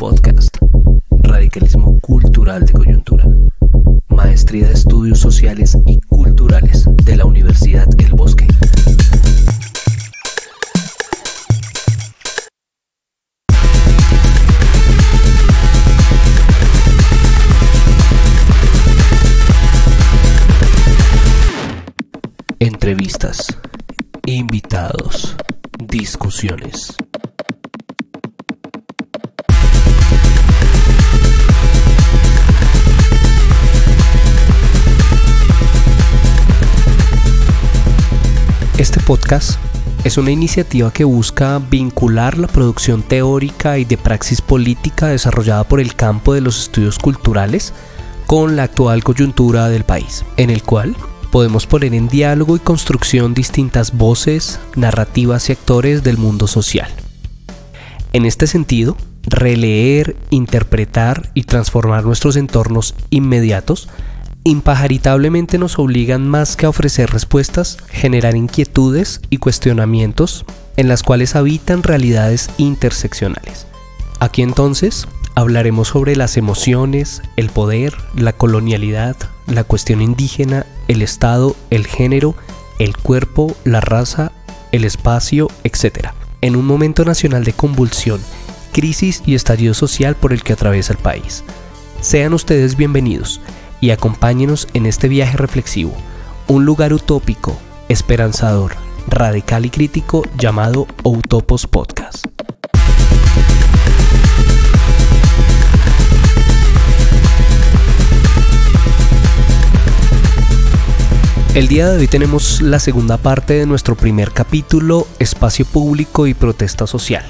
Podcast. Radicalismo cultural de coyuntura. Maestría de Estudios Sociales y Culturales de la Universidad El Bosque. Entrevistas, invitados, discusiones. Este podcast es una iniciativa que busca vincular la producción teórica y de praxis política desarrollada por el campo de los estudios culturales con la actual coyuntura del país, en el cual podemos poner en diálogo y construcción distintas voces, narrativas y actores del mundo social. En este sentido, releer, interpretar y transformar nuestros entornos inmediatos impajaritablemente nos obligan más que a ofrecer respuestas, generar inquietudes y cuestionamientos en las cuales habitan realidades interseccionales. Aquí entonces hablaremos sobre las emociones, el poder, la colonialidad, la cuestión indígena, el Estado, el género, el cuerpo, la raza, el espacio, etc. En un momento nacional de convulsión, crisis y estallido social por el que atraviesa el país. Sean ustedes bienvenidos y acompáñenos en este viaje reflexivo, un lugar utópico, esperanzador, radical y crítico llamado Utopos Podcast. El día de hoy tenemos la segunda parte de nuestro primer capítulo, Espacio Público y Protesta Social,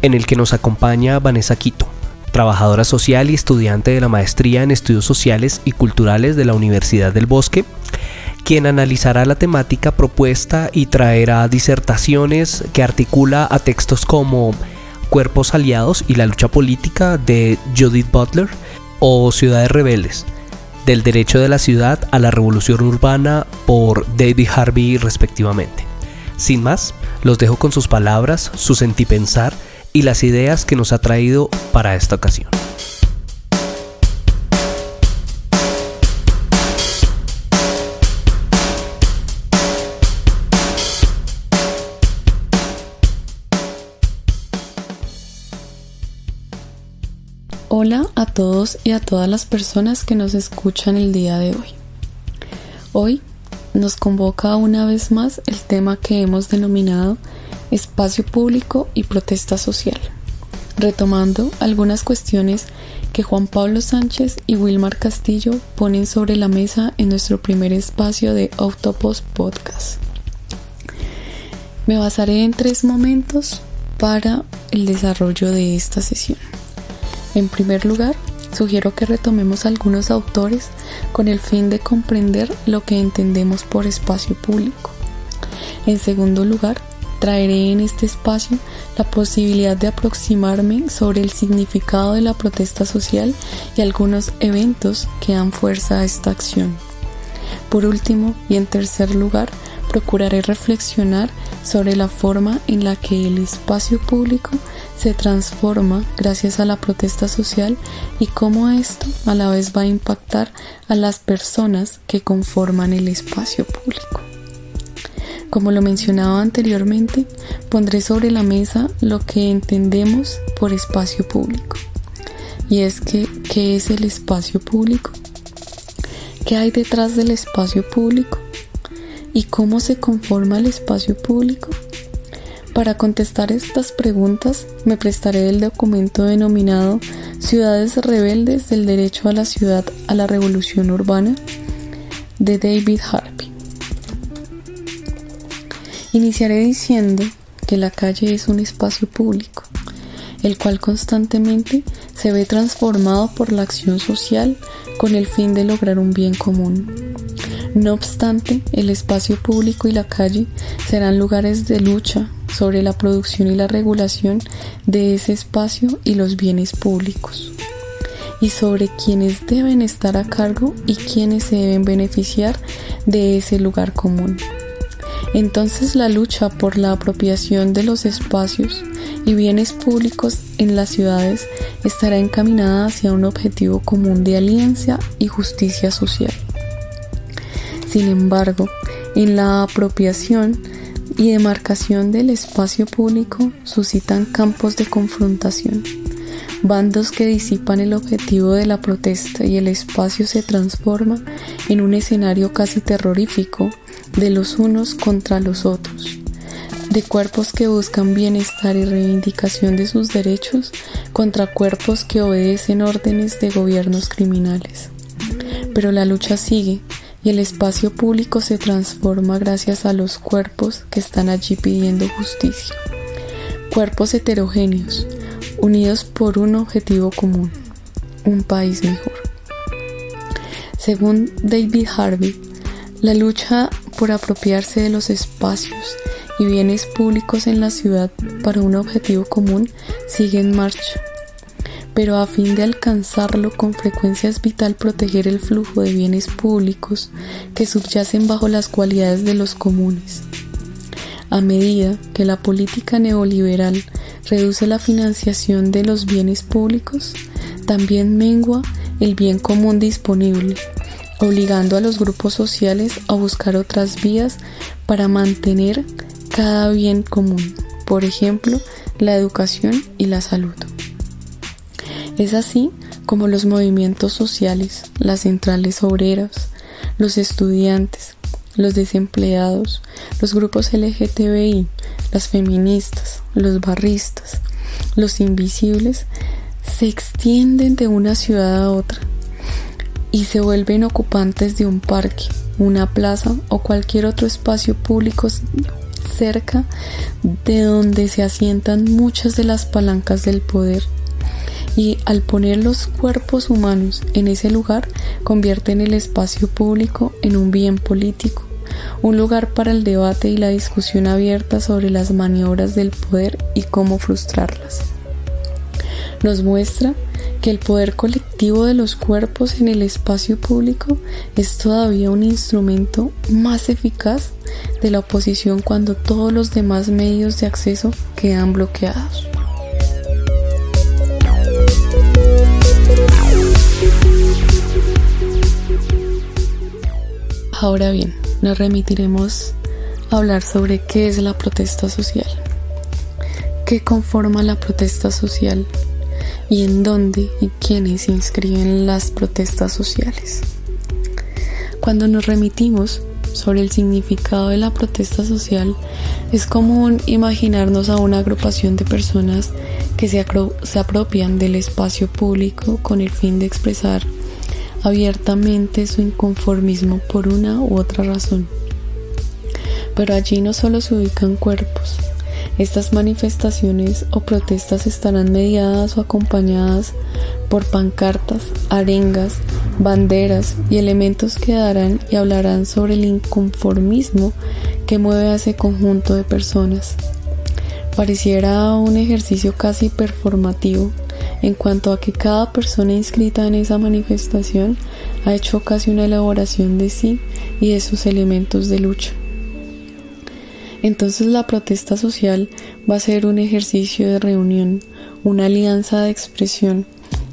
en el que nos acompaña Vanessa Quito, trabajadora social y estudiante de la maestría en estudios sociales y culturales de la Universidad del Bosque, quien analizará la temática propuesta y traerá disertaciones que articula a textos como Cuerpos Aliados y la lucha política de Judith Butler o Ciudades Rebeldes, del derecho de la ciudad a la revolución urbana por David Harvey respectivamente. Sin más, los dejo con sus palabras, su sentipensar y las ideas que nos ha traído para esta ocasión. Hola a todos y a todas las personas que nos escuchan el día de hoy. Hoy nos convoca una vez más el tema que hemos denominado espacio público y protesta social, retomando algunas cuestiones que Juan Pablo Sánchez y Wilmar Castillo ponen sobre la mesa en nuestro primer espacio de Autopos Podcast. Me basaré en tres momentos para el desarrollo de esta sesión. En primer lugar, sugiero que retomemos algunos autores con el fin de comprender lo que entendemos por espacio público. En segundo lugar, traeré en este espacio la posibilidad de aproximarme sobre el significado de la protesta social y algunos eventos que dan fuerza a esta acción. Por último, y en tercer lugar, procuraré reflexionar sobre la forma en la que el espacio público se transforma gracias a la protesta social y cómo esto a la vez va a impactar a las personas que conforman el espacio público. Como lo mencionaba anteriormente, pondré sobre la mesa lo que entendemos por espacio público. Y es que, ¿qué es el espacio público? ¿Qué hay detrás del espacio público? ¿Y cómo se conforma el espacio público? Para contestar estas preguntas me prestaré del documento denominado Ciudades Rebeldes del Derecho a la Ciudad a la Revolución Urbana de David Harvey. Iniciaré diciendo que la calle es un espacio público, el cual constantemente se ve transformado por la acción social con el fin de lograr un bien común. No obstante, el espacio público y la calle serán lugares de lucha sobre la producción y la regulación de ese espacio y los bienes públicos, y sobre quienes deben estar a cargo y quienes se deben beneficiar de ese lugar común. Entonces la lucha por la apropiación de los espacios y bienes públicos en las ciudades estará encaminada hacia un objetivo común de alianza y justicia social. Sin embargo, en la apropiación y demarcación del espacio público suscitan campos de confrontación, bandos que disipan el objetivo de la protesta y el espacio se transforma en un escenario casi terrorífico de los unos contra los otros, de cuerpos que buscan bienestar y reivindicación de sus derechos contra cuerpos que obedecen órdenes de gobiernos criminales. Pero la lucha sigue y el espacio público se transforma gracias a los cuerpos que están allí pidiendo justicia. Cuerpos heterogéneos, unidos por un objetivo común, un país mejor. Según David Harvey, la lucha por apropiarse de los espacios y bienes públicos en la ciudad para un objetivo común sigue en marcha. Pero a fin de alcanzarlo con frecuencia es vital proteger el flujo de bienes públicos que subyacen bajo las cualidades de los comunes. A medida que la política neoliberal reduce la financiación de los bienes públicos, también mengua el bien común disponible obligando a los grupos sociales a buscar otras vías para mantener cada bien común, por ejemplo, la educación y la salud. Es así como los movimientos sociales, las centrales obreras, los estudiantes, los desempleados, los grupos LGTBI, las feministas, los barristas, los invisibles, se extienden de una ciudad a otra y se vuelven ocupantes de un parque, una plaza o cualquier otro espacio público cerca de donde se asientan muchas de las palancas del poder. Y al poner los cuerpos humanos en ese lugar, convierten el espacio público en un bien político, un lugar para el debate y la discusión abierta sobre las maniobras del poder y cómo frustrarlas. Nos muestra que el poder colectivo de los cuerpos en el espacio público es todavía un instrumento más eficaz de la oposición cuando todos los demás medios de acceso quedan bloqueados. Ahora bien, nos remitiremos a hablar sobre qué es la protesta social. ¿Qué conforma la protesta social y en dónde y quiénes se inscriben las protestas sociales. Cuando nos remitimos sobre el significado de la protesta social, es común imaginarnos a una agrupación de personas que se, se apropian del espacio público con el fin de expresar abiertamente su inconformismo por una u otra razón. Pero allí no solo se ubican cuerpos, estas manifestaciones o protestas estarán mediadas o acompañadas por pancartas, arengas, banderas y elementos que darán y hablarán sobre el inconformismo que mueve a ese conjunto de personas. Pareciera un ejercicio casi performativo en cuanto a que cada persona inscrita en esa manifestación ha hecho casi una elaboración de sí y de sus elementos de lucha. Entonces la protesta social va a ser un ejercicio de reunión, una alianza de expresión,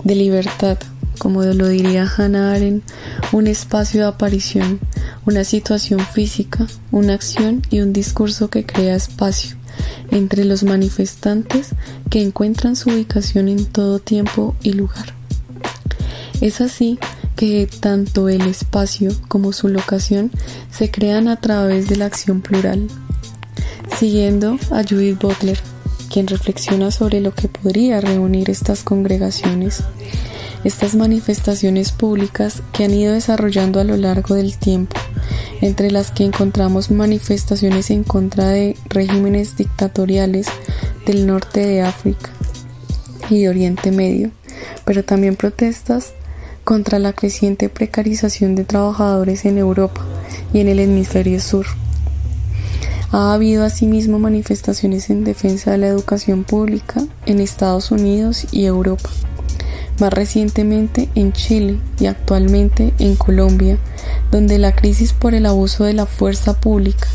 de libertad, como lo diría Hannah Arendt, un espacio de aparición, una situación física, una acción y un discurso que crea espacio entre los manifestantes que encuentran su ubicación en todo tiempo y lugar. Es así que tanto el espacio como su locación se crean a través de la acción plural, siguiendo a Judith Butler, quien reflexiona sobre lo que podría reunir estas congregaciones, estas manifestaciones públicas que han ido desarrollando a lo largo del tiempo, entre las que encontramos manifestaciones en contra de regímenes dictatoriales del norte de África y de Oriente Medio, pero también protestas contra la creciente precarización de trabajadores en Europa y en el hemisferio sur. Ha habido asimismo manifestaciones en defensa de la educación pública en Estados Unidos y Europa, más recientemente en Chile y actualmente en Colombia, donde la crisis por el abuso de la fuerza pública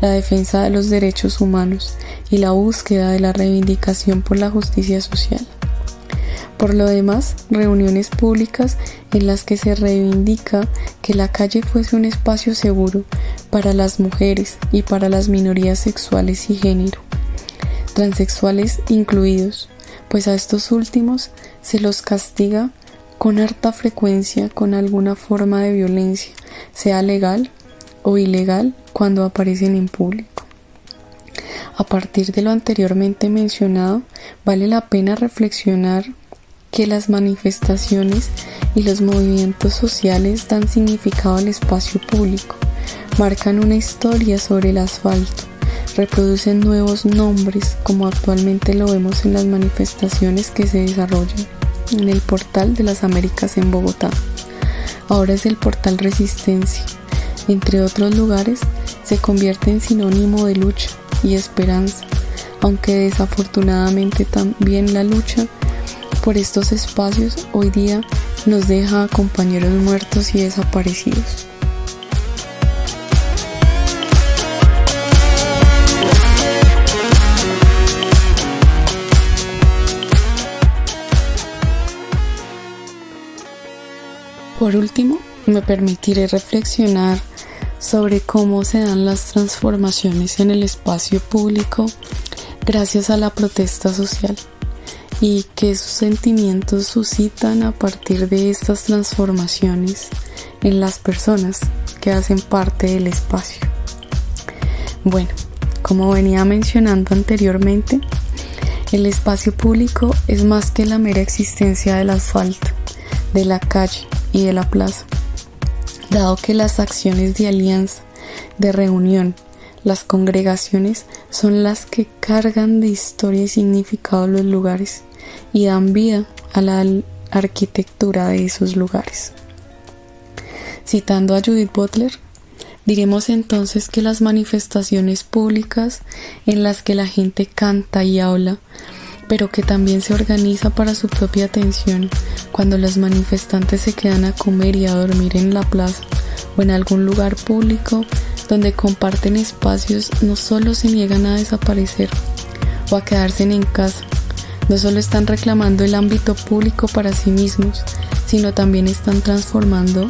la defensa de los derechos humanos y la búsqueda de la reivindicación por la justicia social. Por lo demás, reuniones públicas en las que se reivindica que la calle fuese un espacio seguro para las mujeres y para las minorías sexuales y género, transexuales incluidos, pues a estos últimos se los castiga con harta frecuencia con alguna forma de violencia, sea legal o ilegal cuando aparecen en público. A partir de lo anteriormente mencionado, vale la pena reflexionar que las manifestaciones y los movimientos sociales dan significado al espacio público, marcan una historia sobre el asfalto, reproducen nuevos nombres como actualmente lo vemos en las manifestaciones que se desarrollan en el portal de las Américas en Bogotá. Ahora es el portal Resistencia, entre otros lugares, se convierte en sinónimo de lucha y esperanza, aunque desafortunadamente también la lucha por estos espacios hoy día nos deja compañeros muertos y desaparecidos. Por último, me permitiré reflexionar sobre cómo se dan las transformaciones en el espacio público gracias a la protesta social y qué sus sentimientos suscitan a partir de estas transformaciones en las personas que hacen parte del espacio. Bueno, como venía mencionando anteriormente, el espacio público es más que la mera existencia del asfalto, de la calle y de la plaza dado que las acciones de alianza, de reunión, las congregaciones son las que cargan de historia y significado los lugares y dan vida a la arquitectura de esos lugares. Citando a Judith Butler, diremos entonces que las manifestaciones públicas en las que la gente canta y habla, pero que también se organiza para su propia atención cuando los manifestantes se quedan a comer y a dormir en la plaza o en algún lugar público donde comparten espacios no solo se niegan a desaparecer o a quedarse en casa, no solo están reclamando el ámbito público para sí mismos, sino también están transformando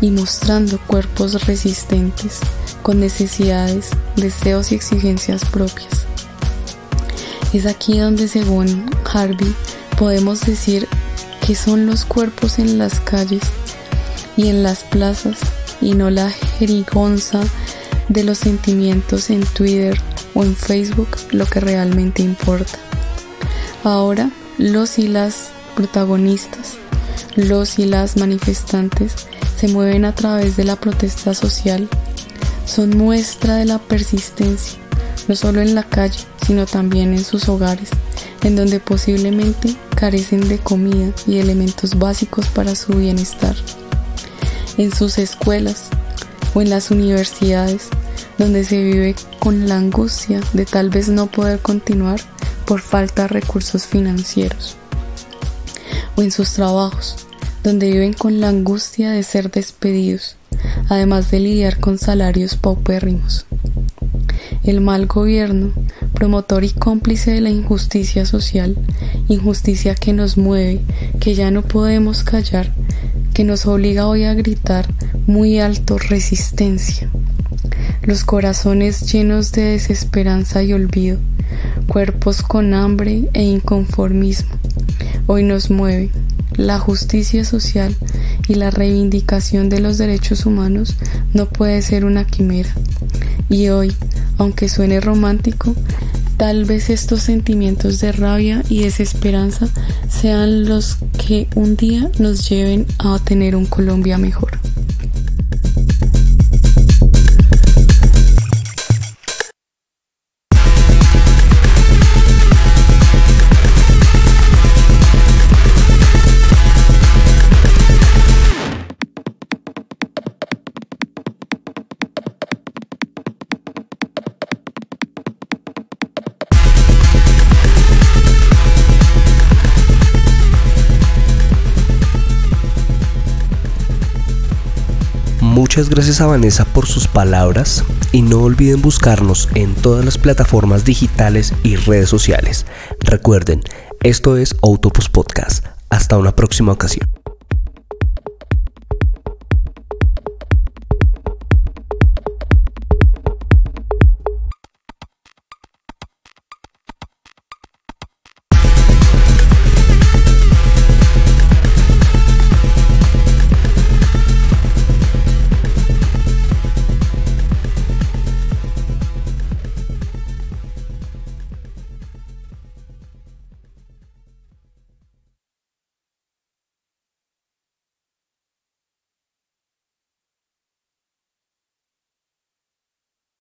y mostrando cuerpos resistentes con necesidades, deseos y exigencias propias. Es aquí donde, según Harvey, podemos decir que son los cuerpos en las calles y en las plazas y no la jerigonza de los sentimientos en Twitter o en Facebook lo que realmente importa. Ahora, los y las protagonistas, los y las manifestantes se mueven a través de la protesta social, son muestra de la persistencia, no solo en la calle, sino también en sus hogares, en donde posiblemente carecen de comida y elementos básicos para su bienestar. En sus escuelas o en las universidades, donde se vive con la angustia de tal vez no poder continuar por falta de recursos financieros. O en sus trabajos, donde viven con la angustia de ser despedidos, además de lidiar con salarios paupérrimos. El mal gobierno promotor y cómplice de la injusticia social, injusticia que nos mueve, que ya no podemos callar, que nos obliga hoy a gritar muy alto resistencia. Los corazones llenos de desesperanza y olvido, cuerpos con hambre e inconformismo, hoy nos mueve. La justicia social y la reivindicación de los derechos humanos no puede ser una quimera. Y hoy, aunque suene romántico, Tal vez estos sentimientos de rabia y desesperanza sean los que un día nos lleven a tener un Colombia mejor. Muchas gracias a Vanessa por sus palabras y no olviden buscarnos en todas las plataformas digitales y redes sociales. Recuerden, esto es Autopus Podcast. Hasta una próxima ocasión.